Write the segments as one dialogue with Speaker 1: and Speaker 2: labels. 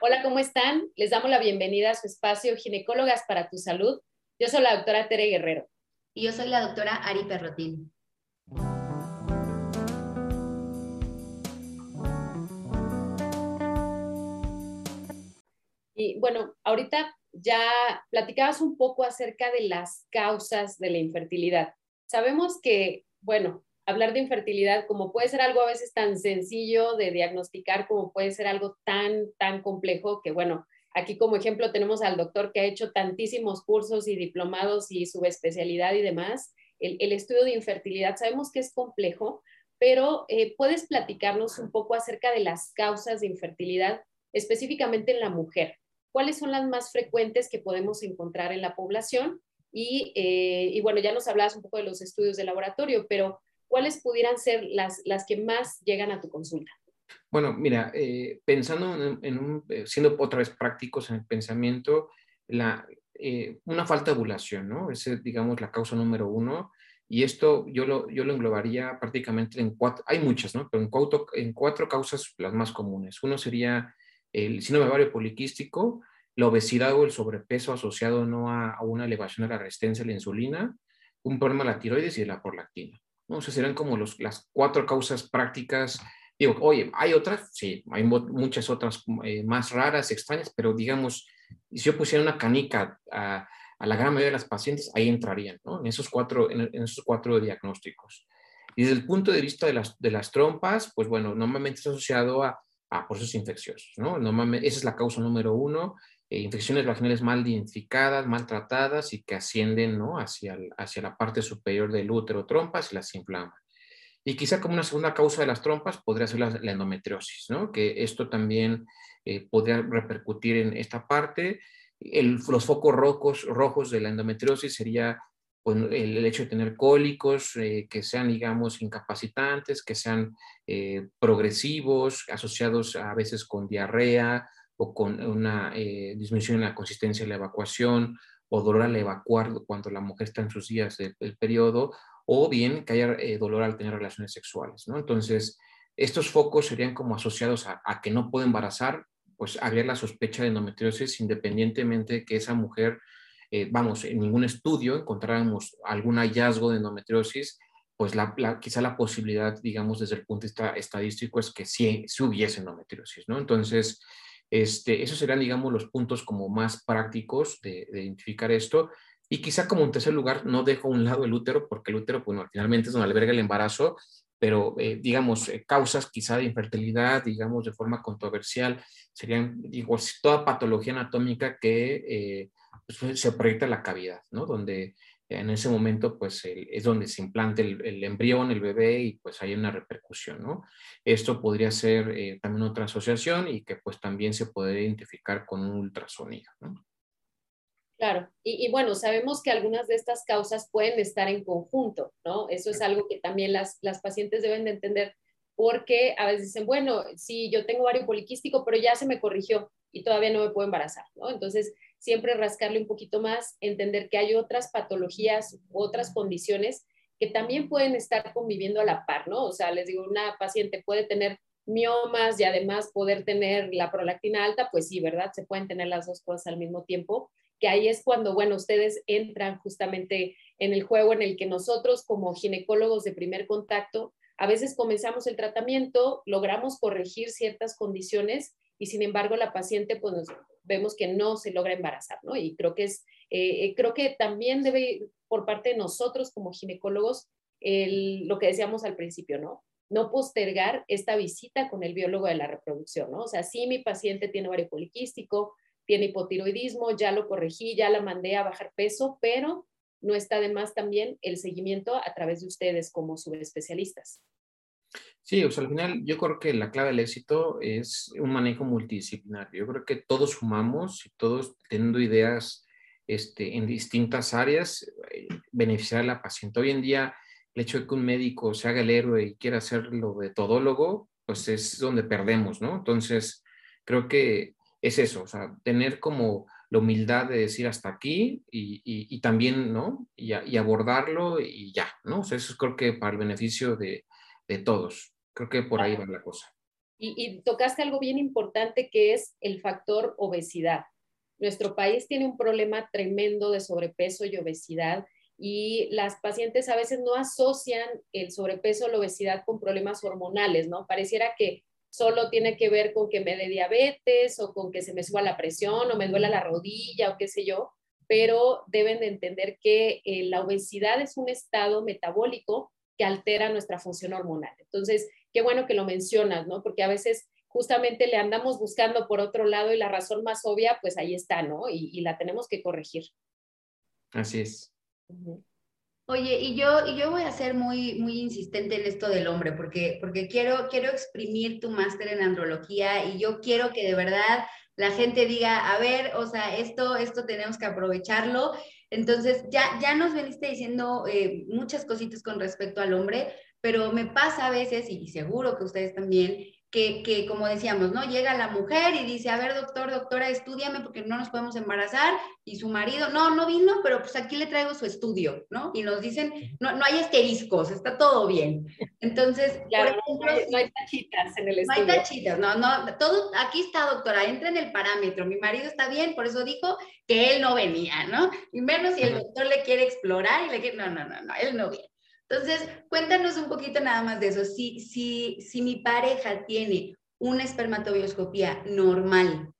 Speaker 1: Hola, ¿cómo están? Les damos la bienvenida a su espacio Ginecólogas para tu Salud. Yo soy la doctora Tere Guerrero.
Speaker 2: Y yo soy la doctora Ari Perrotín.
Speaker 1: Y bueno, ahorita ya platicabas un poco acerca de las causas de la infertilidad. Sabemos que, bueno, hablar de infertilidad como puede ser algo a veces tan sencillo de diagnosticar como puede ser algo tan, tan complejo que, bueno, aquí como ejemplo tenemos al doctor que ha hecho tantísimos cursos y diplomados y subespecialidad y demás. El, estudio de infertilidad sabemos que es complejo, pero eh, puedes platicarnos un poco acerca de las causas de infertilidad específicamente en la mujer. ¿Cuáles son las más frecuentes que podemos encontrar en la población? Y, eh, y bueno, ya nos hablabas un poco de los estudios de laboratorio, pero ¿cuáles pudieran ser las, las que más llegan a tu consulta?
Speaker 3: Bueno, mira, eh, pensando en, un, eh, siendo otra vez prácticos en el pensamiento, la, eh, una falta de ovulación, ¿no? Esa es, digamos, la causa número uno. Y esto yo lo, yo lo englobaría prácticamente en cuatro, hay muchas, ¿no? Pero en cuatro, en cuatro causas las más comunes. Uno sería el síndrome ovario poliquístico, la obesidad o el sobrepeso asociado no a, a, una elevación de la resistencia a la insulina, un problema de la tiroides y de la prolactina. ¿No? O sea, serán como los, las cuatro causas prácticas. Digo, oye, ¿hay otras? Sí, hay muchas otras eh, más raras, extrañas, pero digamos, si yo pusiera una canica a, a, la gran mayoría de las pacientes, ahí entrarían, ¿no? En esos cuatro, en, en esos cuatro diagnósticos. Y desde el punto de vista de las, de las trompas, pues bueno, normalmente está asociado a, a procesos infecciosos, ¿no? Normalmente, esa es la causa número uno eh, infecciones vaginales mal identificadas, maltratadas y que ascienden ¿no? hacia, hacia la parte superior del útero, trompas y las inflaman. Y quizá como una segunda causa de las trompas podría ser la, endometriosis, ¿no? que esto también eh, podría repercutir en esta parte. los focos rojos, rojos de la endometriosis sería pues, el, hecho de tener cólicos eh, que sean, digamos, incapacitantes, que sean progresivos, asociados a veces con diarrea, o con una eh, disminución en la consistencia de la evacuación o dolor al evacuar cuando la mujer está en sus días del, periodo, o bien que haya eh, dolor al tener relaciones sexuales. ¿no? Entonces, estos focos serían como asociados a, que no puede embarazar, pues habría la sospecha de endometriosis independientemente de que esa mujer, eh, vamos, en ningún estudio encontráramos algún hallazgo de endometriosis, pues la, quizá la posibilidad, digamos, desde el punto de vista estadístico es que sí, sí hubiese endometriosis, ¿no? Entonces, este, esos serán, digamos, los puntos como más prácticos de, identificar esto. Y quizá como en tercer lugar, no dejo a un lado el útero, porque el útero, bueno, finalmente es donde alberga el embarazo, pero eh, digamos, eh, causas quizá de infertilidad, digamos, de forma controversial, serían, digo, toda patología anatómica que eh, pues, se proyecta en la cavidad, ¿no? Donde en ese momento pues es donde se implanta el, embrión, el bebé y pues hay una repercusión, ¿no? Esto podría ser eh, también otra asociación y que pues también se podría identificar con un ultrasonido, ¿no?
Speaker 1: Claro, y, y, bueno, sabemos que algunas de estas causas pueden estar en conjunto, ¿no? Eso es algo que también las, las pacientes deben de entender porque a veces dicen, bueno, sí, yo tengo ovario poliquístico, pero ya se me corrigió y todavía no me puedo embarazar, ¿no? Entonces, siempre rascarle un poquito más, entender que hay otras patologías, otras condiciones que también pueden estar conviviendo a la par, ¿no? O sea, les digo, una paciente puede tener miomas y además poder tener la prolactina alta, pues sí, ¿verdad? Se pueden tener las dos cosas al mismo tiempo, que ahí es cuando, bueno, ustedes entran justamente en el juego en el que nosotros como ginecólogos de primer contacto, a veces comenzamos el tratamiento, logramos corregir ciertas condiciones y sin embargo la paciente pues vemos que no se logra embarazar, ¿no? Y creo que es, eh, eh, creo que también debe por parte de nosotros como ginecólogos lo que decíamos al principio, ¿no? No postergar esta visita con el biólogo de la reproducción, ¿no? O sea, si mi paciente tiene ovario poliquístico, tiene hipotiroidismo, ya lo corregí, ya la mandé a bajar peso, pero no está de más también el seguimiento a través de ustedes como subespecialistas.
Speaker 3: Sí, o sea, al final yo creo que la clave del éxito es un manejo multidisciplinario. Yo creo que todos sumamos y todos teniendo ideas este, en distintas áreas eh, beneficiar a la paciente. Hoy en día, el hecho de que un médico se haga el héroe y quiera hacerlo de todólogo, pues es donde perdemos, ¿no? Entonces, creo que es eso, o sea, tener como la humildad de decir hasta aquí y, y, también, ¿no? Y, y, abordarlo y ya, ¿no? O sea, eso creo que para el beneficio de, de todos. Creo que por ahí va la cosa.
Speaker 1: Y, tocaste algo bien importante que es el factor obesidad. Nuestro país tiene un problema tremendo de sobrepeso y obesidad y las pacientes a veces no asocian el sobrepeso o la obesidad con problemas hormonales, ¿no? Pareciera que solo tiene que ver con que me dé diabetes o con que se me suba la presión o me duela la rodilla o qué sé yo, pero deben de entender que eh, la obesidad es un estado metabólico que altera nuestra función hormonal. Entonces, qué bueno que lo mencionas, ¿no? Porque a veces justamente le andamos buscando por otro lado y la razón más obvia, pues ahí está, ¿no? Y, la tenemos que corregir.
Speaker 3: Así es.
Speaker 2: Oye, y yo, y yo voy a ser muy, muy insistente en esto del hombre, porque, porque quiero, quiero exprimir tu máster en andrología y yo quiero que de verdad la gente diga, a ver, o sea, esto, esto tenemos que aprovecharlo. Entonces, ya, ya nos veniste diciendo eh, muchas cositas con respecto al hombre, pero me pasa a veces, y seguro que ustedes también, que, que, como decíamos, ¿no? Llega la mujer y dice, a ver, doctor, doctora, estudiame porque no nos podemos embarazar, y su marido, no, no vino, pero pues aquí le traigo su estudio, ¿no? Y nos dicen, no, no hay asteriscos, está todo bien. Entonces,
Speaker 1: por ejemplo, no, hay, tachitas en el estudio.
Speaker 2: No hay tachitas, no, no, todo, aquí está, doctora, entra en el parámetro, mi marido está bien, por eso dijo que él no venía, ¿no? Y menos si el doctor le quiere explorar y le quiere, no, no, no, no, él no viene. Entonces, cuéntanos un poquito nada más de eso. Si, si, si mi pareja tiene una espermatobioscopía normal,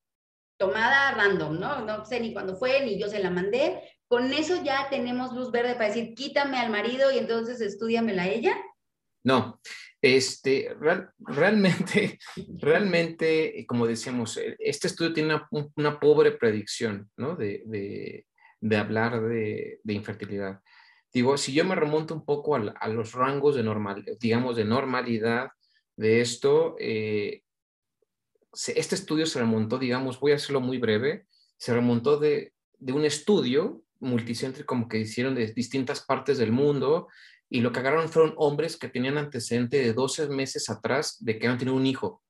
Speaker 2: tomada random, ¿no? No sé ni cuándo fue, ni yo se la mandé. Con eso ya tenemos luz verde para decir, quítame al marido y entonces estudiamela a ella.
Speaker 3: No, este, realmente, realmente, como decíamos, eh, este estudio tiene una, pobre predicción, ¿no? De, de, hablar de, infertilidad. Digo, si yo me remonto un poco a, los rangos de normal, digamos, de normalidad de esto, eh, este estudio se remontó, digamos, voy a hacerlo muy breve, se remontó de, un estudio multicéntrico como que hicieron de distintas partes del mundo y lo que agarraron fueron hombres que tenían antecedente de 12 meses atrás de que habían tenido un hijo.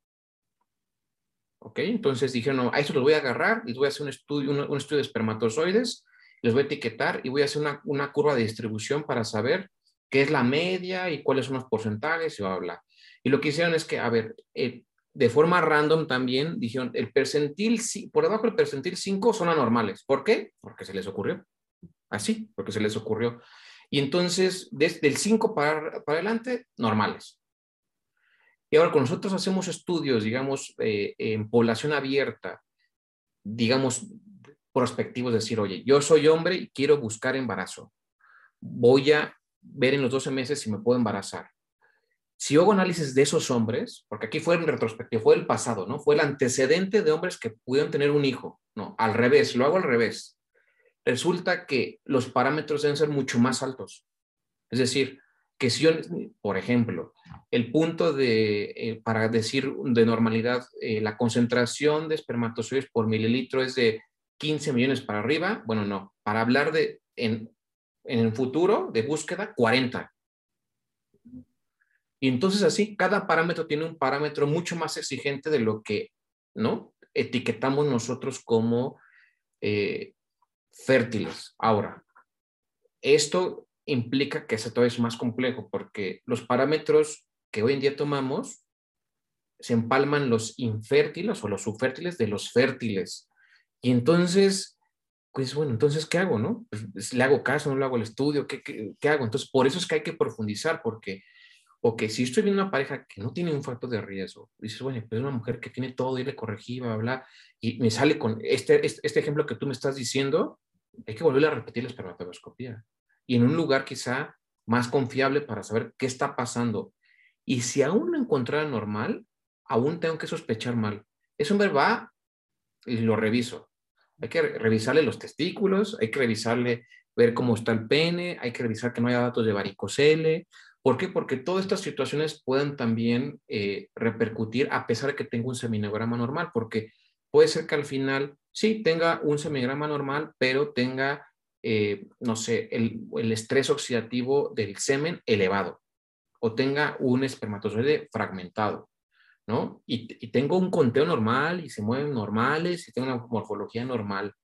Speaker 3: ¿Ok? Entonces dijeron, no, a eso lo voy a agarrar y voy a hacer un estudio, un estudio de espermatozoides les voy a etiquetar y voy a hacer una, curva de distribución para saber qué es la media y cuáles son los porcentajes y bla, bla. Y lo que hicieron es que, a ver, eh, de forma random también dijeron, el percentil, por debajo del percentil 5 son anormales. ¿Por qué? Porque se les ocurrió. Así, porque se les ocurrió. Y entonces, desde el 5 para, para adelante, normales. Y ahora, con nosotros hacemos estudios, digamos, eh, en población abierta, digamos, prospectivos, decir, oye, yo soy hombre y quiero buscar embarazo. Voy a ver en los 12 meses si me puedo embarazar. Si hago análisis de esos hombres, porque aquí fue en retrospectiva, fue el pasado, ¿no? Fue el antecedente de hombres que pudieron tener un hijo. No, al revés, lo hago al revés. Resulta que los parámetros deben ser mucho más altos. Es decir, que si yo, por ejemplo, el punto de, eh, para decir de normalidad, eh, la concentración de espermatozoides por mililitro es de 15 millones para arriba, bueno, no, para hablar de en, en el futuro de búsqueda, 40. Y entonces así, cada parámetro tiene un parámetro mucho más exigente de lo que, ¿no? Etiquetamos nosotros como eh, fértiles. Ahora, esto implica que eso todavía es más complejo porque los parámetros que hoy en día tomamos se empalman los infértiles o los subfértiles de los fértiles. Y entonces, pues bueno, entonces, ¿qué hago, no? Pues, ¿Le hago caso, no le hago el estudio? ¿Qué, qué, hago? Entonces, por eso es que hay que profundizar, porque, ok, si estoy viendo una pareja que no tiene un factor de riesgo, dices, bueno, pues es una mujer que tiene todo y le corregí, bla, bla, y me sale con este, este, este, ejemplo que tú me estás diciendo, hay que volver a repetir la espermatoscopía. Y en un lugar quizá más confiable para saber qué está pasando. Y si aún no encontrara normal, aún tengo que sospechar mal. Ese hombre va y lo reviso hay que revisarle los testículos, hay que revisarle, ver cómo está el pene, hay que revisar que no haya datos de varicocele. ¿Por qué? Porque todas estas situaciones pueden también eh, repercutir a pesar de que tenga un seminograma normal, porque puede ser que al final sí tenga un seminograma normal, pero tenga, eh, no sé, el, el estrés oxidativo del semen elevado o tenga un espermatozoide fragmentado. ¿No? Y, tengo un conteo normal y se mueven normales y tengo una morfología normal.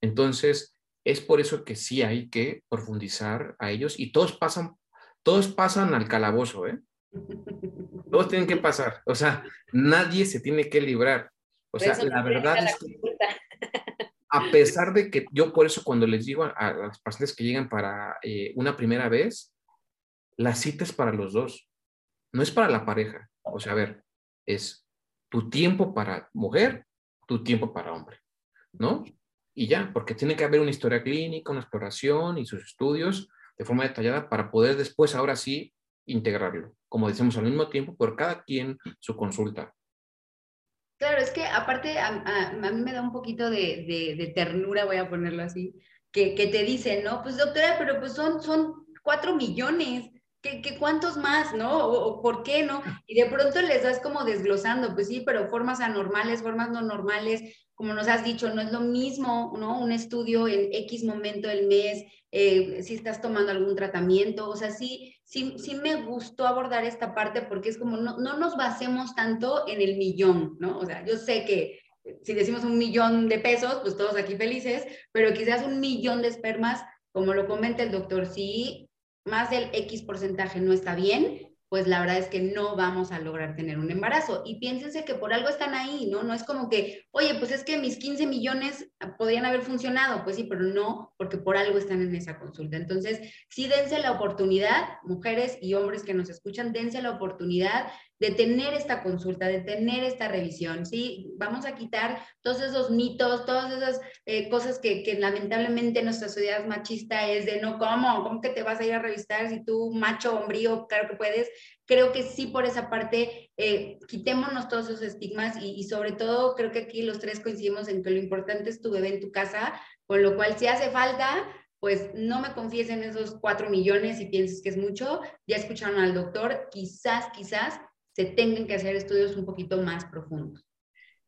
Speaker 3: Entonces, es por eso que sí hay que profundizar a ellos y todos pasan, todos pasan al calabozo, ¿eh? Todos tienen que pasar. O sea, nadie se tiene que librar. O sea, la verdad es que a pesar de que yo por eso cuando les digo a, las pacientes que llegan para eh, una primera vez, la cita es para los dos, no es para la pareja. O sea, a ver, es tu tiempo para mujer, tu tiempo para hombre, ¿no? Y ya, porque tiene que haber una historia clínica, una exploración y sus estudios de forma detallada para poder después, ahora sí, integrarlo. Como decimos al mismo tiempo, por cada quien su consulta.
Speaker 2: Claro, es que aparte a, mí me da un poquito de, ternura, voy a ponerlo así, que, que, te dicen, ¿no? Pues doctora, pero pues son, son cuatro millones, ¿Qué, cuántos más, no? O, por qué no? Y de pronto les das como desglosando, pues sí, pero formas anormales, formas no normales, como nos has dicho, no es lo mismo, ¿no? Un estudio en X momento del mes, eh, si estás tomando algún tratamiento, o sea, sí, sí, sí me gustó abordar esta parte porque es como, no, no nos basemos tanto en el millón, ¿no? O sea, yo sé que si decimos un millón de pesos, pues todos aquí felices, pero quizás un millón de espermas, como lo comenta el doctor, sí, más del X porcentaje no está bien, pues la verdad es que no vamos a lograr tener un embarazo. Y piénsense que por algo están ahí, ¿no? No es como que, oye, pues es que mis 15 millones podrían haber funcionado. Pues sí, pero no, porque por algo están en esa consulta. Entonces, sí dense la oportunidad, mujeres y hombres que nos escuchan, dense la oportunidad de tener esta consulta, de tener esta revisión, ¿sí? Vamos a quitar todos esos mitos, todas esas eh, cosas que, que, lamentablemente nuestra sociedad machista es de no, ¿cómo? ¿Cómo que te vas a ir a revisar si tú, macho, hombrío, claro que puedes? Creo que sí por esa parte, eh, quitémonos todos esos estigmas y, y sobre todo creo que aquí los tres coincidimos en que lo importante es tu bebé en tu casa, con lo cual si hace falta, pues no me confíes en esos cuatro millones y pienses que es mucho. Ya escucharon al doctor, quizás, quizás se tengan que hacer estudios un poquito más profundos.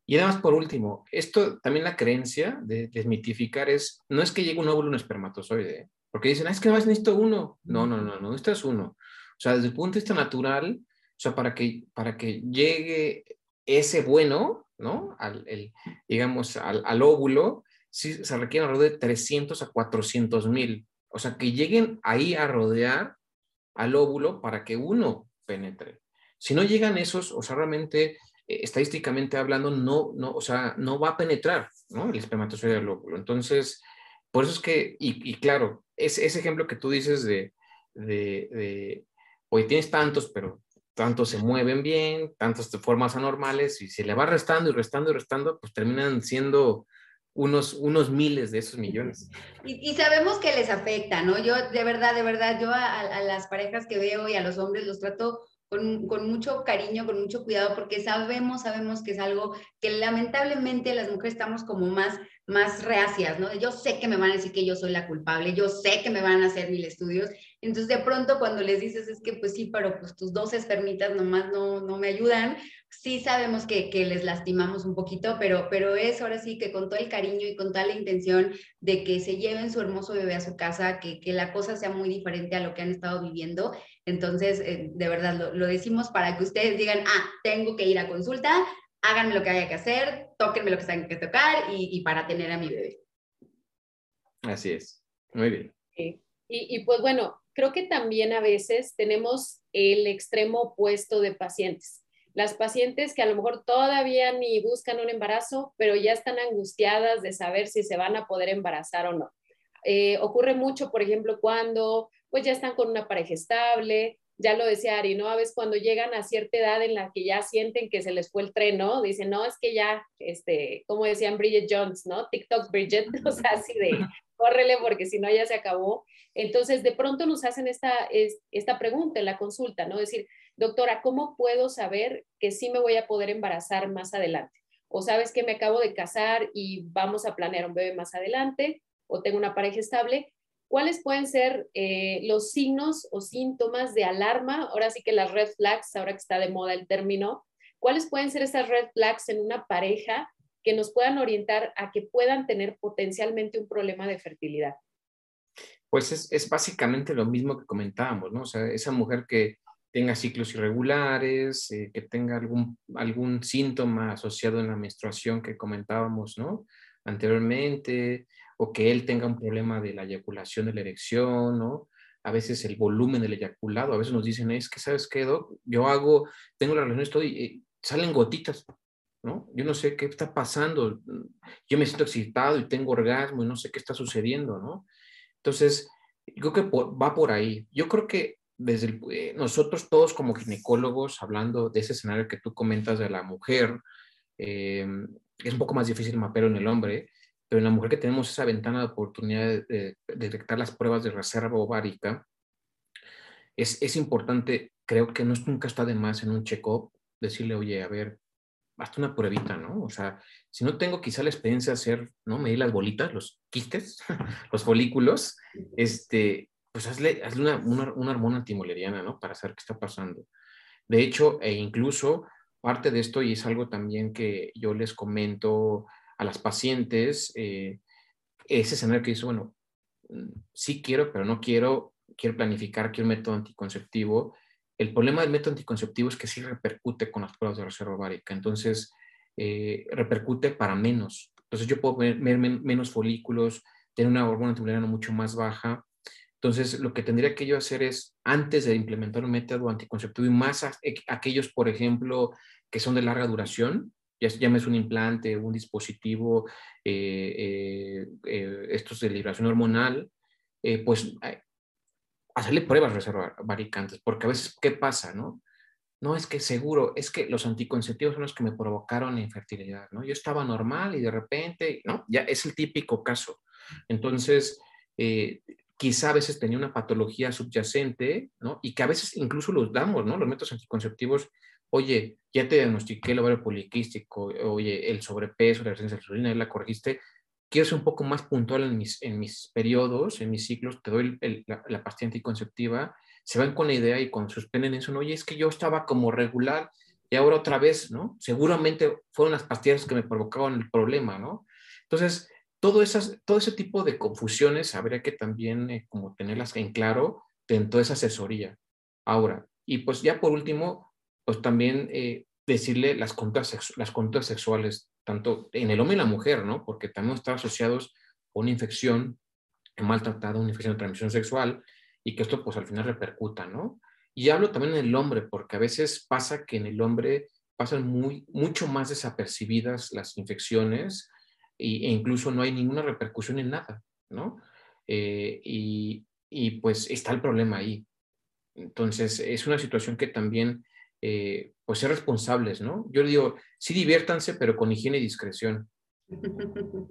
Speaker 3: Y además, por último, esto también la creencia de desmitificar es, no es que llegue un óvulo un espermatozoide, porque dicen, ah, es que más necesito uno. No, no, no, no, es uno. O sea, desde el punto de vista natural, o sea, para que, para que llegue ese bueno, ¿no? Al, el, digamos, al, al, óvulo, sí se requiere alrededor de 300 a 400 mil. O sea, que lleguen ahí a rodear al óvulo para que uno penetre. Si no llegan esos, o sea, realmente, eh, estadísticamente hablando, no, no, o sea, no va a penetrar, ¿no? El espermatozoide del óvulo. Entonces, por eso es que, y, claro, ese, ese, ejemplo que tú dices de, de, de, oye, tienes tantos, pero tantos se mueven bien, tantos de formas anormales, y se le va restando y restando y restando, pues terminan siendo unos, unos miles de esos millones.
Speaker 2: Y, sabemos que les afecta, ¿no? Yo, de verdad, de verdad, yo a, a, las parejas que veo y a los hombres los trato con, con, mucho cariño, con mucho cuidado, porque sabemos, sabemos que es algo que lamentablemente las mujeres estamos como más, más reacias, ¿no? Yo sé que me van a decir que yo soy la culpable, yo sé que me van a hacer mil estudios, entonces de pronto cuando les dices es que pues sí, pero pues tus dos espermitas nomás no, no me ayudan, sí sabemos que, que, les lastimamos un poquito, pero, pero es ahora sí que con todo el cariño y con toda la intención de que se lleven su hermoso bebé a su casa, que, que la cosa sea muy diferente a lo que han estado viviendo. Entonces, eh, de verdad, lo, lo, decimos para que ustedes digan, ah, tengo que ir a consulta, háganme lo que haya que hacer, tóquenme lo que tengan que tocar y, y para tener a mi bebé.
Speaker 3: Así es. Muy bien.
Speaker 1: Y, y pues bueno, creo que también a veces tenemos el extremo opuesto de pacientes las pacientes que a lo mejor todavía ni buscan un embarazo, pero ya están angustiadas de saber si se van a poder embarazar o no. Eh, ocurre mucho, por ejemplo, cuando pues ya están con una pareja estable, ya lo decía Ari, ¿no? A veces cuando llegan a cierta edad en la que ya sienten que se les fue el tren, ¿no? Dicen, no, es que ya, este, como decían Bridget Jones, ¿no? TikTok Bridget, o sea, así de, córrele porque si no ya se acabó. Entonces, de pronto nos hacen esta, esta pregunta en la consulta, ¿no? Decir, doctora, ¿cómo puedo saber que sí me voy a poder embarazar más adelante? O sabes que me acabo de casar y vamos a planear un bebé más adelante, o tengo una pareja estable. ¿Cuáles pueden ser eh, los signos o síntomas de alarma? Ahora sí que las red flags, ahora que está de moda el término, ¿cuáles pueden ser esas red flags en una pareja que nos puedan orientar a que puedan tener potencialmente un problema de fertilidad?
Speaker 3: Pues es, básicamente lo mismo que comentábamos, ¿no? O sea, esa mujer que tenga ciclos irregulares, eh, que tenga algún, algún síntoma asociado en la menstruación que comentábamos, ¿no? Anteriormente, o que él tenga un problema de la eyaculación de la erección, ¿no? a veces el volumen del eyaculado, a veces nos dicen, es que, ¿sabes qué, Yo hago, tengo la relación, estoy, y salen gotitas, ¿no? Yo no sé qué está pasando, yo me siento excitado y tengo orgasmo y no sé qué está sucediendo, ¿no? Entonces, yo creo que va por ahí. Yo creo que desde eh, nosotros todos como ginecólogos, hablando de ese escenario que tú comentas de la mujer, eh, es un poco más difícil mapear en el hombre, pero en la mujer que tenemos esa ventana de oportunidad de, detectar las pruebas de reserva ovárica, es, es importante, creo que no nunca está de más en un check-up decirle, oye, a ver, hasta una pruebita, ¿no? O sea, si no tengo quizá la experiencia de hacer, ¿no? Medir las bolitas, los quistes, los folículos, este, pues hazle, hazle una, una, una, hormona antimoleriana, ¿no? Para saber qué está pasando. De hecho, e incluso parte de esto, y es algo también que yo les comento a las pacientes, eh, ese escenario que dice, bueno, mm, sí quiero, pero no quiero, quiero planificar, quiero un método anticonceptivo. El problema del método anticonceptivo es que sí repercute con las pruebas de reserva ovárica, entonces eh, repercute para menos. Entonces yo puedo ver, menos folículos, tener una hormona antimoleriana mucho más baja. Entonces, lo que tendría que yo hacer es, antes de implementar un método anticonceptivo y más aquellos, por ejemplo, que son de larga duración, ya llames un implante, un dispositivo, eh, eh, eh, estos de liberación hormonal, pues hacerle pruebas reservaricantes, porque a veces, ¿qué pasa, no? No es que seguro, es que los anticonceptivos son los que me provocaron infertilidad, ¿no? Yo estaba normal y de repente, ¿no? Ya es el típico caso. Entonces, quizá a veces tenía una patología subyacente, ¿no? Y que a veces incluso los damos, ¿no? Los métodos anticonceptivos oye, ya te diagnostiqué el ovario poliquístico, oye, el sobrepeso, la resistencia a la insulina, la corregiste, quiero ser un poco más puntual en mis, en mis periodos, en mis ciclos, te doy la, la, pastilla anticonceptiva, se van con la idea y cuando suspenden eso, oye, es que yo estaba como regular y ahora otra vez, ¿no? Seguramente fueron las pastillas que me provocaban el problema, ¿no? Entonces, todo, esas, todo ese tipo de confusiones habría que también eh, como tenerlas en claro dentro de esa asesoría. Ahora, y pues ya por último, pues también eh, decirle las conductas, las conductas sexuales, tanto en el hombre y la mujer, ¿no? Porque también están asociados a una infección maltratada, una infección de transmisión sexual, y que esto pues al final repercuta, ¿no? Y hablo también en el hombre, porque a veces pasa que en el hombre pasan muy, mucho más desapercibidas las infecciones e incluso no hay ninguna repercusión en nada, ¿no? Eh, y, y, pues está el problema ahí. Entonces, es una situación que también eh, pues ser responsables, ¿no? Yo le digo, sí diviértanse, pero con higiene y discreción.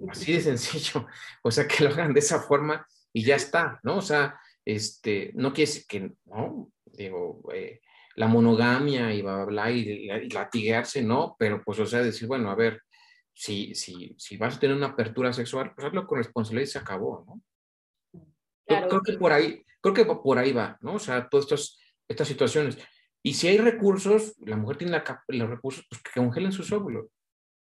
Speaker 3: Así de sencillo. O sea, que lo hagan de esa forma y ya está, ¿no? O sea, este, no quiere decir que, no, digo, eh, la monogamia y bla, bla, y, y, latiguearse, no, pero pues, o sea, decir, bueno, a ver, si, si, si vas a tener una apertura sexual, pues hazlo con responsabilidad y se acabó, ¿no? creo, que por ahí, creo que por ahí va, ¿no? O sea, todas estas, estas situaciones. Y si hay recursos, la mujer tiene los recursos, pues que congelen sus óvulos,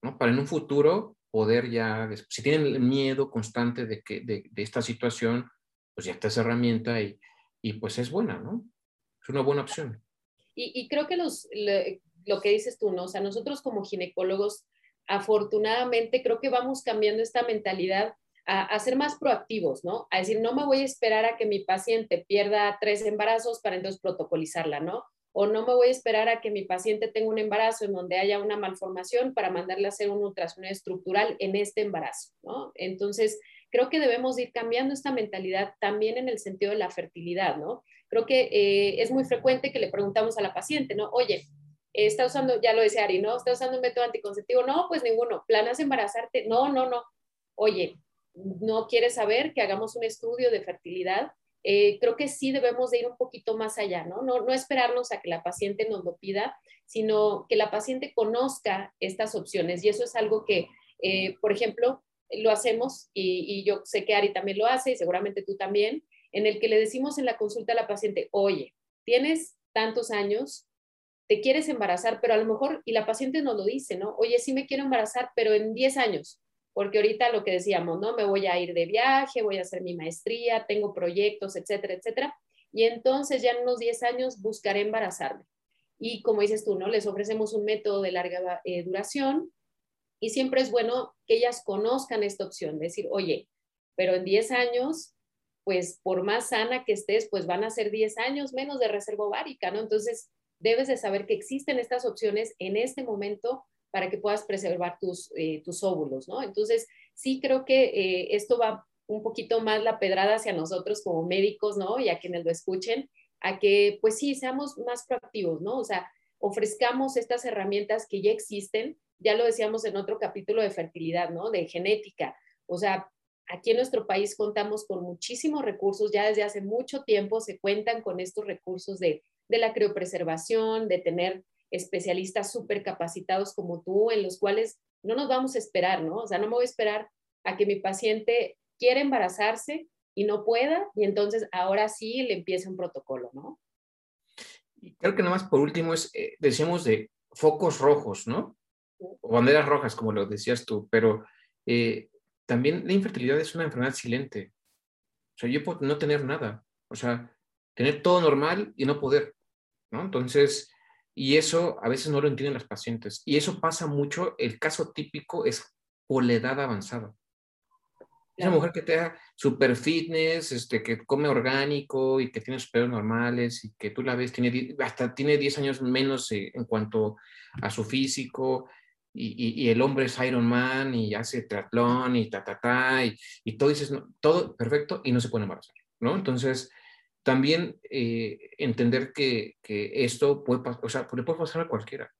Speaker 3: ¿no? Para en un futuro poder ya, si tienen el miedo constante de, que, de, esta situación, pues ya está esa herramienta y, y, pues es buena, ¿no? Es una buena opción.
Speaker 1: Y, creo que los, lo que dices tú, ¿no? O sea, nosotros como ginecólogos, afortunadamente creo que vamos cambiando esta mentalidad a, a, ser más proactivos, ¿no? A decir, no me voy a esperar a que mi paciente pierda tres embarazos para entonces protocolizarla, ¿no? O no me voy a esperar a que mi paciente tenga un embarazo en donde haya una malformación para mandarle a hacer un ultrasonido estructural en este embarazo, ¿no? Entonces, creo que debemos ir cambiando esta mentalidad también en el sentido de la fertilidad, ¿no? Creo que eh, es muy frecuente que le preguntamos a la paciente, ¿no? Oye, está usando, ya lo decía Ari, ¿no? ¿Está usando un método anticonceptivo? No, pues ninguno. ¿Planas embarazarte? No, no, no. Oye, ¿no quieres saber que hagamos un estudio de fertilidad? Eh, creo que sí debemos de ir un poquito más allá, ¿no? ¿no? No esperarnos a que la paciente nos lo pida, sino que la paciente conozca estas opciones. Y eso es algo que, eh, por ejemplo, lo hacemos y, y, yo sé que Ari también lo hace y seguramente tú también, en el que le decimos en la consulta a la paciente, oye, tienes tantos años, te quieres embarazar, pero a lo mejor, y la paciente nos lo dice, ¿no? Oye, sí me quiero embarazar, pero en 10 años porque ahorita lo que decíamos, ¿no? Me voy a ir de viaje, voy a hacer mi maestría, tengo proyectos, etcétera, etcétera. Y entonces ya en unos 10 años buscaré embarazarme. Y como dices tú, ¿no? Les ofrecemos un método de larga eh, duración y siempre es bueno que ellas conozcan esta opción, decir, oye, pero en 10 años pues por más sana que estés, pues van a ser 10 años menos de reserva ovárica, ¿no? Entonces, debes de saber que existen estas opciones en este momento para que puedas preservar tus, eh, tus óvulos, ¿no? Entonces, sí creo que eh, esto va un poquito más la pedrada hacia nosotros como médicos, ¿no? Y a quienes lo escuchen, a que, pues sí, seamos más proactivos, ¿no? O sea, ofrezcamos estas herramientas que ya existen, ya lo decíamos en otro capítulo de fertilidad, ¿no? De genética. O sea, aquí en nuestro país contamos con muchísimos recursos, ya desde hace mucho tiempo se cuentan con estos recursos de, de la criopreservación, de tener especialistas súper capacitados como tú, en los cuales no nos vamos a esperar, ¿no? O sea, no me voy a esperar a que mi paciente quiera embarazarse y no pueda, y entonces ahora sí le empieza un protocolo, ¿no?
Speaker 3: Y creo que nada más por último es, eh, decíamos de focos rojos, ¿no? O banderas rojas, como lo decías tú, pero eh, también la infertilidad es una enfermedad silente. O sea, yo puedo no tener nada, o sea, tener todo normal y no poder, ¿no? Entonces, y eso a veces no lo entienden las pacientes. Y eso pasa mucho, el caso típico es por la edad avanzada. Esa mujer que te da super fitness, este, que come orgánico y que tiene sus pelos normales y que tú la ves, tiene, hasta tiene 10 años menos eh, en cuanto a su físico y, y, el hombre es Iron Man y hace triatlón y ta, ta, ta, y, y todo dices, todo perfecto y no se puede embarazar, ¿no? Entonces, también eh, entender que, que, esto puede, o sea, puede pasar a cualquiera.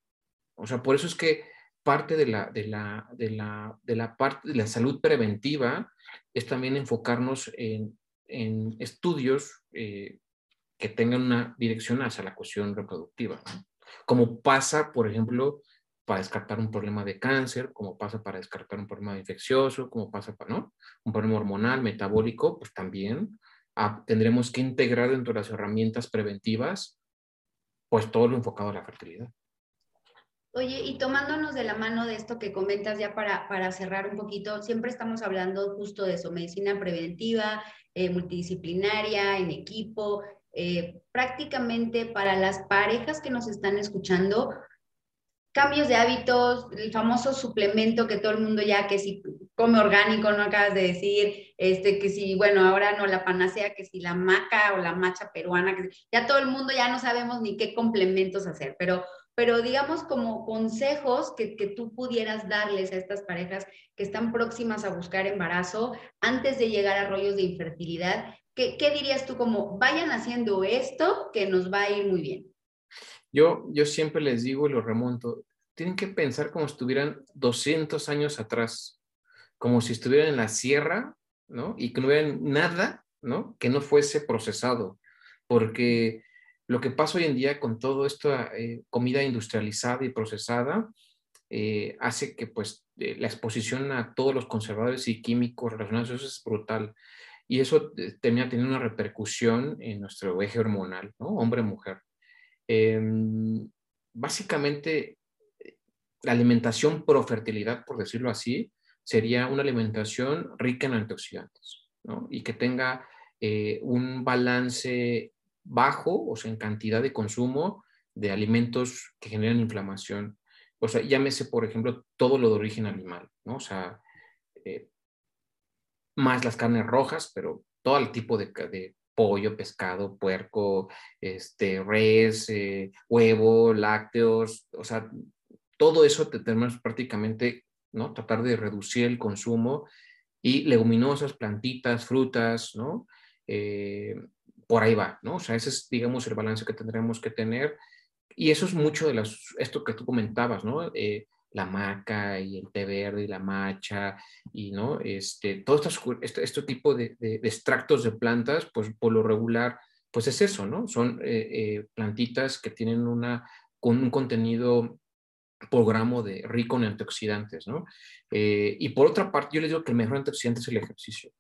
Speaker 3: O sea, por eso es que parte de la, de la, de la, de la parte de la salud preventiva es también enfocarnos en, en estudios eh, que tengan una dirección hacia la cuestión reproductiva, como pasa, por ejemplo, para descartar un problema de cáncer, como pasa para descartar un problema infeccioso, como pasa para ¿no? un problema hormonal, metabólico, pues también ah, tendremos que integrar dentro de las herramientas preventivas, pues todo lo enfocado a la fertilidad.
Speaker 2: Oye, y tomándonos de la mano de esto que comentas ya para, para cerrar un poquito, siempre estamos hablando justo de eso, medicina preventiva, eh, multidisciplinaria, en equipo, eh, prácticamente para las parejas que nos están escuchando, cambios de hábitos, el famoso suplemento que todo el mundo ya, que si come orgánico, no acabas de decir, este, que si, bueno, ahora no, la panacea, que si la maca o la macha peruana, que ya todo el mundo ya no sabemos ni qué complementos hacer, pero pero digamos como consejos que, que, tú pudieras darles a estas parejas que están próximas a buscar embarazo antes de llegar a rollos de infertilidad, ¿qué, qué dirías tú como vayan haciendo esto que nos va a ir muy bien?
Speaker 3: Yo, yo siempre les digo y lo remonto, tienen que pensar como estuvieran 200 años atrás, como si estuvieran en la sierra, ¿no? Y que no hubieran nada, ¿no? Que no fuese procesado, porque lo que pasa hoy en día con todo esto, eh, comida industrializada y procesada, eh, hace que pues eh, la exposición a todos los conservadores y químicos relacionados eso es brutal. Y eso termina teniendo una repercusión en nuestro eje hormonal, ¿no? Hombre-mujer. Em, básicamente, la alimentación pro fertilidad, por decirlo así, sería una alimentación rica en antioxidantes, ¿no? Y que tenga un balance bajo, o sea, en cantidad de consumo de alimentos que generan inflamación. O sea, llámese, por ejemplo, todo lo de origen animal, ¿no? O sea, eh, más las carnes rojas, pero todo el tipo de, de pollo, pescado, puerco, este, res, eh, huevo, lácteos, o sea, todo eso te tenemos prácticamente, ¿no? Tratar de reducir el consumo y leguminosas, plantitas, frutas, ¿no? Eh, por ahí va, ¿no? O sea, ese es, digamos, el balance que tendremos que tener. Y eso es mucho de las, esto que tú comentabas, ¿no? Eh, la maca y el té verde y la macha y, ¿no? Este, todo este, este, tipo de, extractos de plantas, pues por lo regular, pues es eso, ¿no? Son eh, eh, plantitas que tienen una, con un contenido por gramo de rico en antioxidantes, ¿no? y por otra parte, yo les digo que el mejor antioxidante es el ejercicio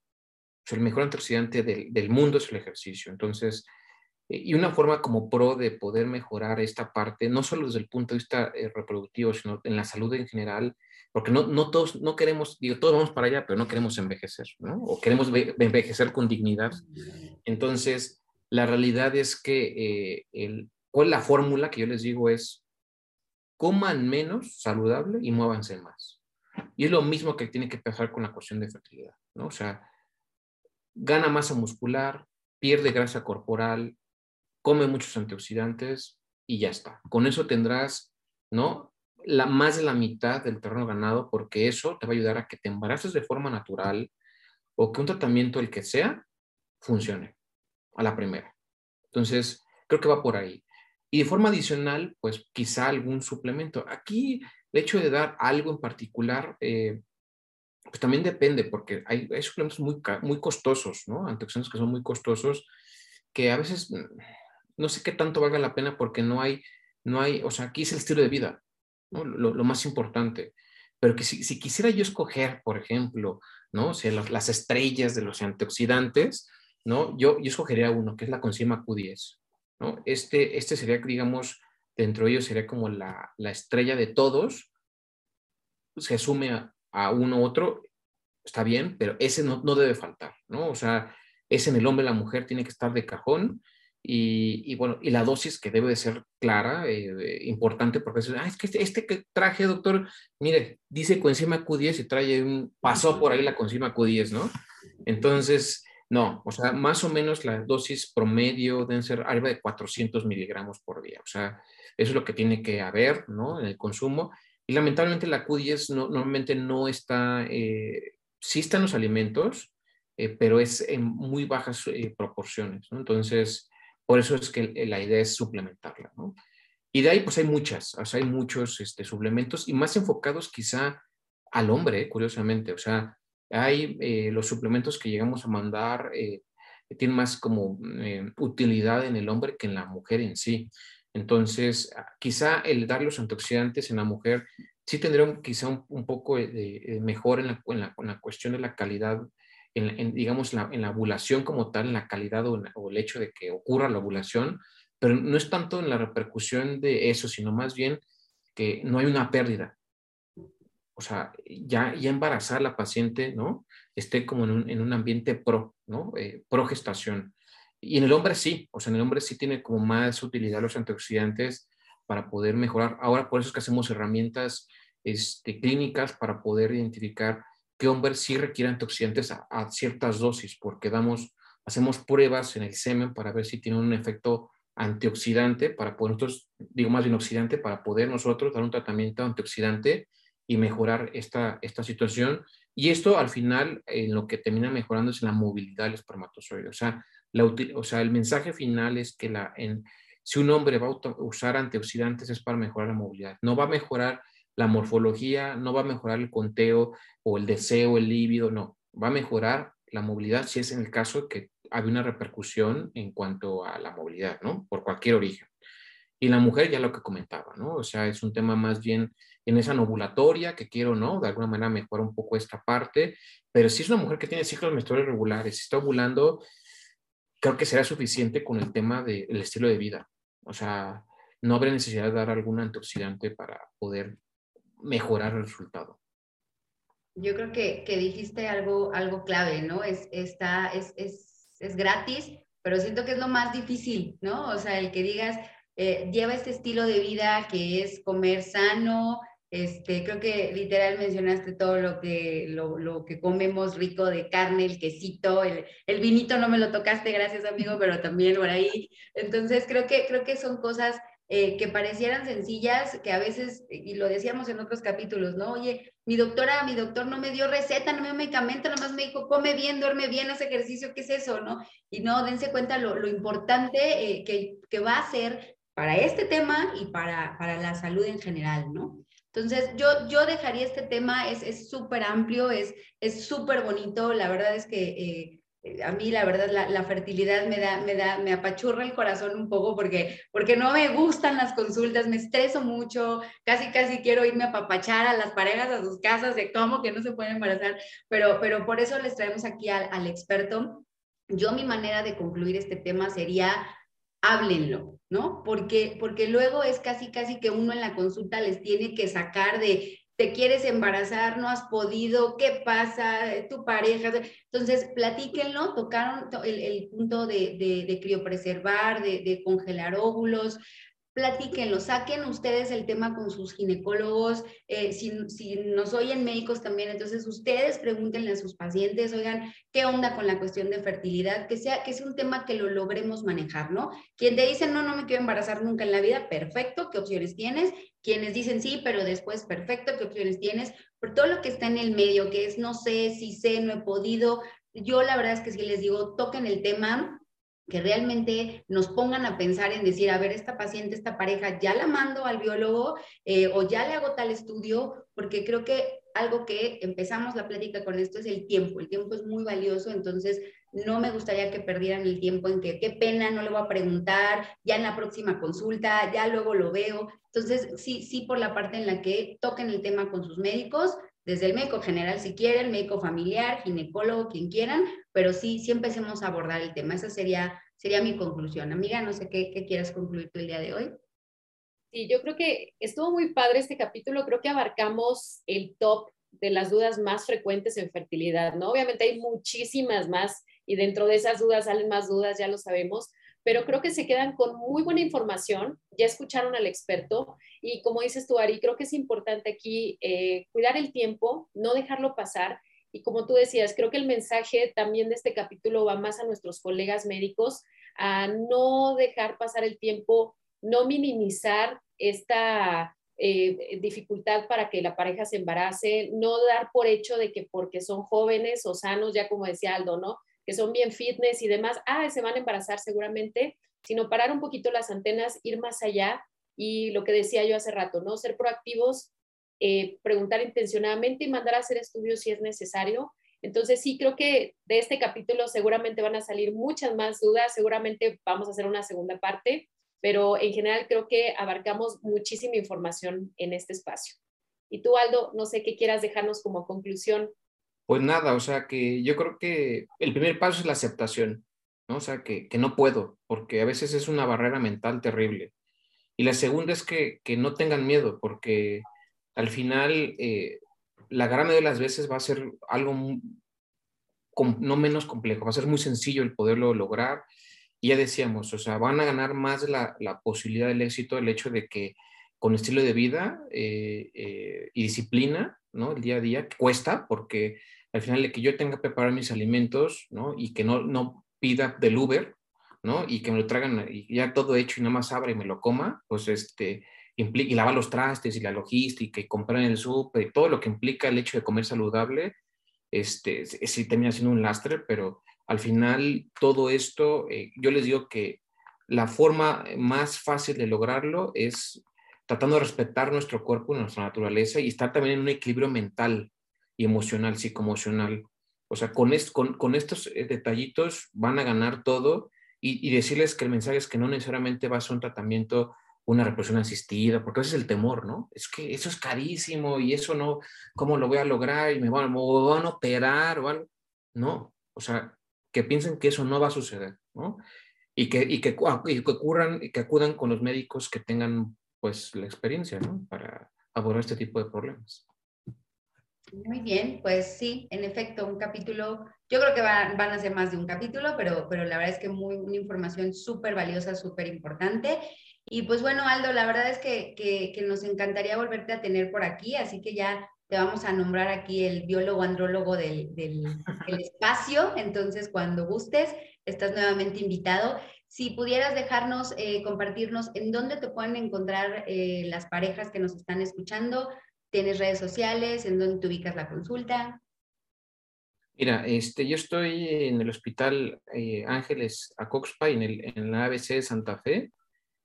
Speaker 3: el mejor antioxidante del, mundo es el ejercicio. Entonces, eh, y una forma como pro de poder mejorar esta parte, no solo desde el punto de vista eh, reproductivo, sino en la salud en general, porque no, no todos, no queremos, digo, todos vamos para allá, pero no queremos envejecer, ¿no? O queremos envejecer con dignidad. Entonces, la realidad es que eh, el, ¿cuál la fórmula que yo les digo es, coman menos saludable y muévanse más. Y es lo mismo que tiene que pasar con la cuestión de fertilidad, ¿no? O sea, gana masa muscular, pierde grasa corporal, come muchos antioxidantes y ya está. Con eso tendrás, ¿no? La, más de la mitad del terreno ganado porque eso te va a ayudar a que te embaraces de forma natural o que un tratamiento, el que sea, funcione a la primera. Entonces, creo que va por ahí. Y de forma adicional, pues quizá algún suplemento. Aquí, el hecho de dar algo en particular, eh, pues también depende, porque hay, suplementos muy, muy costosos, ¿no? Antioxidantes que son muy costosos, que a veces mm, no sé qué tanto valga la pena porque no hay, no hay, o sea, aquí es el estilo de vida, lo, más importante. Pero que si, si, quisiera yo escoger, por ejemplo, ¿no? O sea, las, las estrellas de los antioxidantes, ¿no? Yo, yo escogería uno, que es la coenzima Q10, ¿no? Este, este sería, digamos, dentro de ellos sería como la, la estrella de todos, se asume a, a uno u otro, está bien, pero ese no, no debe faltar, ¿no? O sea, ese en el hombre, la mujer tiene que estar de cajón y, y bueno, y la dosis que debe de ser clara, eh, importante, porque ah, es que este, este, que traje, doctor, mire, dice coenzima Q10 y trae un, pasó por ahí la coenzima Q10, ¿no? Entonces, no, o sea, más o menos la dosis promedio deben ser arriba de 400 miligramos por día, o sea, eso es lo que tiene que haber, ¿no? En el consumo. Y lamentablemente la Q10 no, normalmente no está, eh, sí está en los alimentos, eh, pero es en muy bajas eh, proporciones. Entonces, por eso es que la idea es suplementarla. Y de ahí pues hay muchas, o sea, hay muchos este, suplementos y más enfocados quizá al hombre, curiosamente, o sea, hay los suplementos que llegamos a mandar, tienen más como utilidad en el hombre que en la mujer en sí. Entonces, ah, quizá el dar los antioxidantes en la mujer sí tendría quizá un, poco de, mejor en la, la, cuestión de la calidad, en, digamos, en la ovulación como tal, en la calidad o, el hecho de que ocurra la ovulación, pero no es tanto en la repercusión de eso, sino más bien que no hay una pérdida. O sea, ya, ya embarazar a la paciente, ¿no? Esté como en un, en un ambiente pro, ¿no? Eh, pro gestación. Y en el hombre sí, o sea, en el hombre sí tiene como más utilidad los antioxidantes para poder mejorar. Ahora por eso es que hacemos herramientas este, clínicas para poder identificar qué hombre sí requiere antioxidantes a, ciertas dosis, porque damos, hacemos pruebas en el semen para ver si tiene un efecto antioxidante, para poder nosotros, digo más bien para poder nosotros dar un tratamiento antioxidante y mejorar esta, esta situación. Y esto al final en lo que termina mejorando es la movilidad del espermatozoide. O sea, o sea, el mensaje final es que la, en, si un hombre va a usar antioxidantes es para mejorar la movilidad. No va a mejorar la morfología, no va a mejorar el conteo o el deseo, el líbido, no. Va a mejorar la movilidad si es en el caso que hay una repercusión en cuanto a la movilidad, ¿no? Por cualquier origen. Y la mujer ya lo que comentaba, ¿no? O sea, es un tema más bien en esa novulatoria que quiero, ¿no? De alguna manera mejorar un poco esta parte, pero si es una mujer que tiene ciclos menstruales regulares, si está ovulando, creo que será suficiente con el tema del estilo de vida. O sea, no habrá necesidad de dar algún antioxidante para poder mejorar el resultado.
Speaker 2: Yo creo que, que dijiste algo, algo clave, ¿no? Es, está, es, es, es, gratis, pero siento que es lo más difícil, ¿no? O sea, el que digas, eh, lleva este estilo de vida que es comer sano, este, creo que literal mencionaste todo lo que, lo, lo, que comemos rico de carne, el quesito, el, el, vinito no me lo tocaste, gracias amigo, pero también por ahí. Entonces creo que, creo que son cosas eh, que parecieran sencillas, que a veces, y lo decíamos en otros capítulos, ¿no? Oye, mi doctora, mi doctor no me dio receta, no me dio medicamento, nomás me dijo, come bien, duerme bien, haz ejercicio, ¿qué es eso, no? Y no, dense cuenta lo, lo importante eh, que, que va a ser para este tema y para, para la salud en general, ¿no? Entonces, yo, yo dejaría este tema, es súper amplio, es súper bonito, la verdad es que eh, a mí, la verdad, la, la, fertilidad me da, me da, me apachurra el corazón un poco porque, porque no me gustan las consultas, me estreso mucho, casi, casi quiero irme a papachar a las parejas a sus casas de cómo que no se pueden embarazar, pero, pero por eso les traemos aquí al, al experto. Yo mi manera de concluir este tema sería háblenlo, ¿no? Porque, porque luego es casi, casi que uno en la consulta les tiene que sacar de, te quieres embarazar, no has podido, ¿qué pasa? Tu pareja. Entonces, platíquenlo, tocaron el, el punto de, de, criopreservar, de, congelar óvulos. Platíquenlo, saquen ustedes el tema con sus ginecólogos, eh, si, nos oyen médicos también, entonces ustedes pregúntenle a sus pacientes, oigan, ¿qué onda con la cuestión de fertilidad? Que sea, que sea un tema que lo logremos manejar, ¿no? Quien te dice, no, no me quiero embarazar nunca en la vida, perfecto, ¿qué opciones tienes? Quienes dicen sí, pero después, perfecto, ¿qué opciones tienes? Por todo lo que está en el medio, que es no sé, si sé, no he podido, yo la verdad es que si les digo, toquen el tema, que realmente nos pongan a pensar en decir, a ver, esta paciente, esta pareja, ya la mando al biólogo eh, o ya le hago tal estudio, porque creo que algo que empezamos la plática con esto es el tiempo. El tiempo es muy valioso, entonces no me gustaría que perdieran el tiempo en que qué pena, no le voy a preguntar, ya en la próxima consulta, ya luego lo veo. Entonces, sí, sí, por la parte en la que toquen el tema con sus médicos, desde el médico general si quieren, médico familiar, ginecólogo, quien quieran, pero sí, sí empecemos a abordar el tema. Esa sería, sería mi conclusión. Amiga, no sé qué, qué quieras concluir tú el día de hoy.
Speaker 1: Sí, yo creo que estuvo muy padre este capítulo. Creo que abarcamos el top de las dudas más frecuentes en fertilidad, ¿no? Obviamente hay muchísimas más y dentro de esas dudas salen más dudas, ya lo sabemos, pero creo que se quedan con muy buena información, ya escucharon al experto y como dices tú, Ari, creo que es importante aquí eh, cuidar el tiempo, no dejarlo pasar y como tú decías, creo que el mensaje también de este capítulo va más a nuestros colegas médicos, a no dejar pasar el tiempo, no minimizar esta eh, dificultad para que la pareja se embarace, no dar por hecho de que porque son jóvenes o sanos, ya como decía Aldo, ¿no? Que son bien fitness y demás, ah, se van a embarazar seguramente, sino parar un poquito las antenas, ir más allá y lo que decía yo hace rato, ¿no? Ser proactivos, eh, preguntar intencionadamente y mandar a hacer estudios si es necesario. Entonces sí, creo que de este capítulo seguramente van a salir muchas más dudas, seguramente vamos a hacer una segunda parte, pero en general creo que abarcamos muchísima información en este espacio. Y tú, Aldo, no sé qué quieras dejarnos como conclusión
Speaker 3: pues nada, o sea que yo creo que el primer paso es la aceptación, ¿no? O sea que, que no puedo, porque a veces es una barrera mental terrible. Y la segunda es que, que no tengan miedo, porque al final eh, la gran mayoría de las veces va a ser algo no menos complejo, va a ser muy sencillo el poderlo lograr. Y ya decíamos, o sea, van a ganar más la, la posibilidad del éxito el hecho de que con estilo de vida eh, eh, y disciplina, ¿no? El día a día cuesta porque al final de que yo tenga que preparar mis alimentos, ¿no? Y que no, no pida del Uber, ¿no? Y que me lo traigan y ya todo hecho y nada más abra y me lo coma, pues este, implica, y lavar los trastes y la logística y comprar en el súper y todo lo que implica el hecho de comer saludable, este, sí termina siendo un lastre, pero al final todo esto, eh, yo les digo que la forma más fácil de lograrlo es tratando de respetar nuestro cuerpo y nuestra naturaleza y estar también en un equilibrio mental y emocional, psicoemocional. O sea, con, con, estos eh, detallitos van a ganar todo y, decirles que el mensaje es que no necesariamente va a ser un tratamiento, una represión asistida, porque ese es el temor, ¿no? Es que eso es carísimo y eso no, ¿cómo lo voy a lograr? Y me van, van a operar o. No, o sea, que piensen que eso no va a suceder, ¿no? Y que, y que, y que, ocurran, y que acudan con los médicos que tengan pues la experiencia, ¿no? Para abordar este tipo de problemas.
Speaker 2: Muy bien, pues sí, en efecto, un capítulo, yo creo que van, van a ser más de un capítulo, pero, pero la verdad es que muy, una información súper valiosa, súper importante. Y pues bueno, Aldo, la verdad es que, que, que, nos encantaría volverte a tener por aquí, así que ya te vamos a nombrar aquí el biólogo andrólogo del, del, del espacio, entonces cuando gustes, estás nuevamente invitado. Si pudieras dejarnos, eh, compartirnos en dónde te pueden encontrar eh, las parejas que nos están escuchando, ¿tienes redes sociales? ¿En dónde te ubicas la consulta?
Speaker 3: Mira, este, yo estoy en el Hospital eh, Ángeles Acoxpa, en, el, en la ABC de Santa Fe.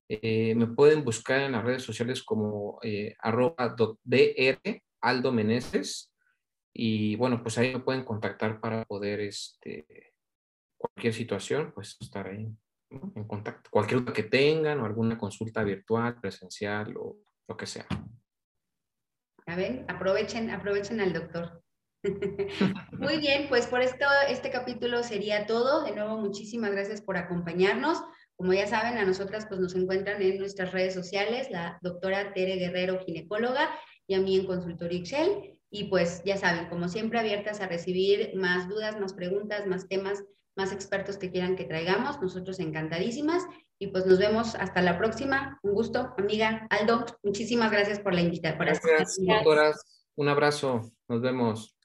Speaker 3: me pueden buscar en las redes sociales como arroba dr Aldo Meneses y bueno, pues ahí me pueden contactar para poder, este, cualquier situación, pues estar ahí en contacto. Cualquier duda que tengan o alguna consulta virtual, presencial o lo que sea.
Speaker 2: A ver, aprovechen, aprovechen al doctor. Muy bien, pues por esto, este capítulo sería todo. De nuevo, muchísimas gracias por acompañarnos. Como ya saben, a nosotras pues nos encuentran en nuestras redes sociales, la doctora Tere Guerrero, ginecóloga, y a mí en Consultorio Excel. Y pues ya saben, como siempre, abiertas a recibir más dudas, más preguntas, más temas más expertos que quieran que traigamos, nosotros encantadísimas. Y pues nos vemos hasta la próxima. Un gusto, amiga Aldo. Muchísimas gracias por la invitación.
Speaker 3: Gracias, doctoras. Un abrazo. Nos vemos.